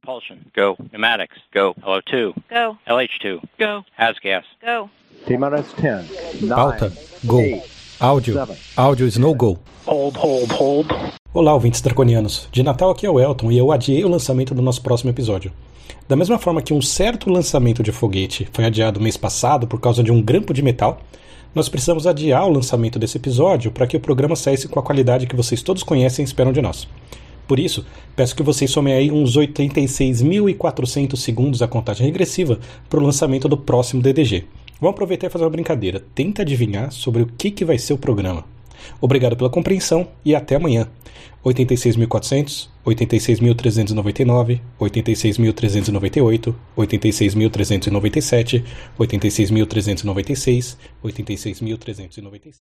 Propulsion. Go. Pneumatics. Go. LO2. Go. LH2. Go. Hazgas. Go. T-minus 10, 9, Pauta. Go. 8, Áudio. seven. Áudio Snow Go. Hold, hold, hold. Olá, ouvintes draconianos. De Natal aqui é o Elton e eu adiei o lançamento do nosso próximo episódio. Da mesma forma que um certo lançamento de foguete foi adiado mês passado por causa de um grampo de metal, nós precisamos adiar o lançamento desse episódio para que o programa saísse com a qualidade que vocês todos conhecem e esperam de nós. Por isso, peço que vocês somem aí uns 86.400 segundos a contagem regressiva para o lançamento do próximo DDG. Vamos aproveitar e fazer uma brincadeira. Tenta adivinhar sobre o que, que vai ser o programa. Obrigado pela compreensão e até amanhã. 86.400, 86.399, 86.398, 86.397, 86.396, 86.396.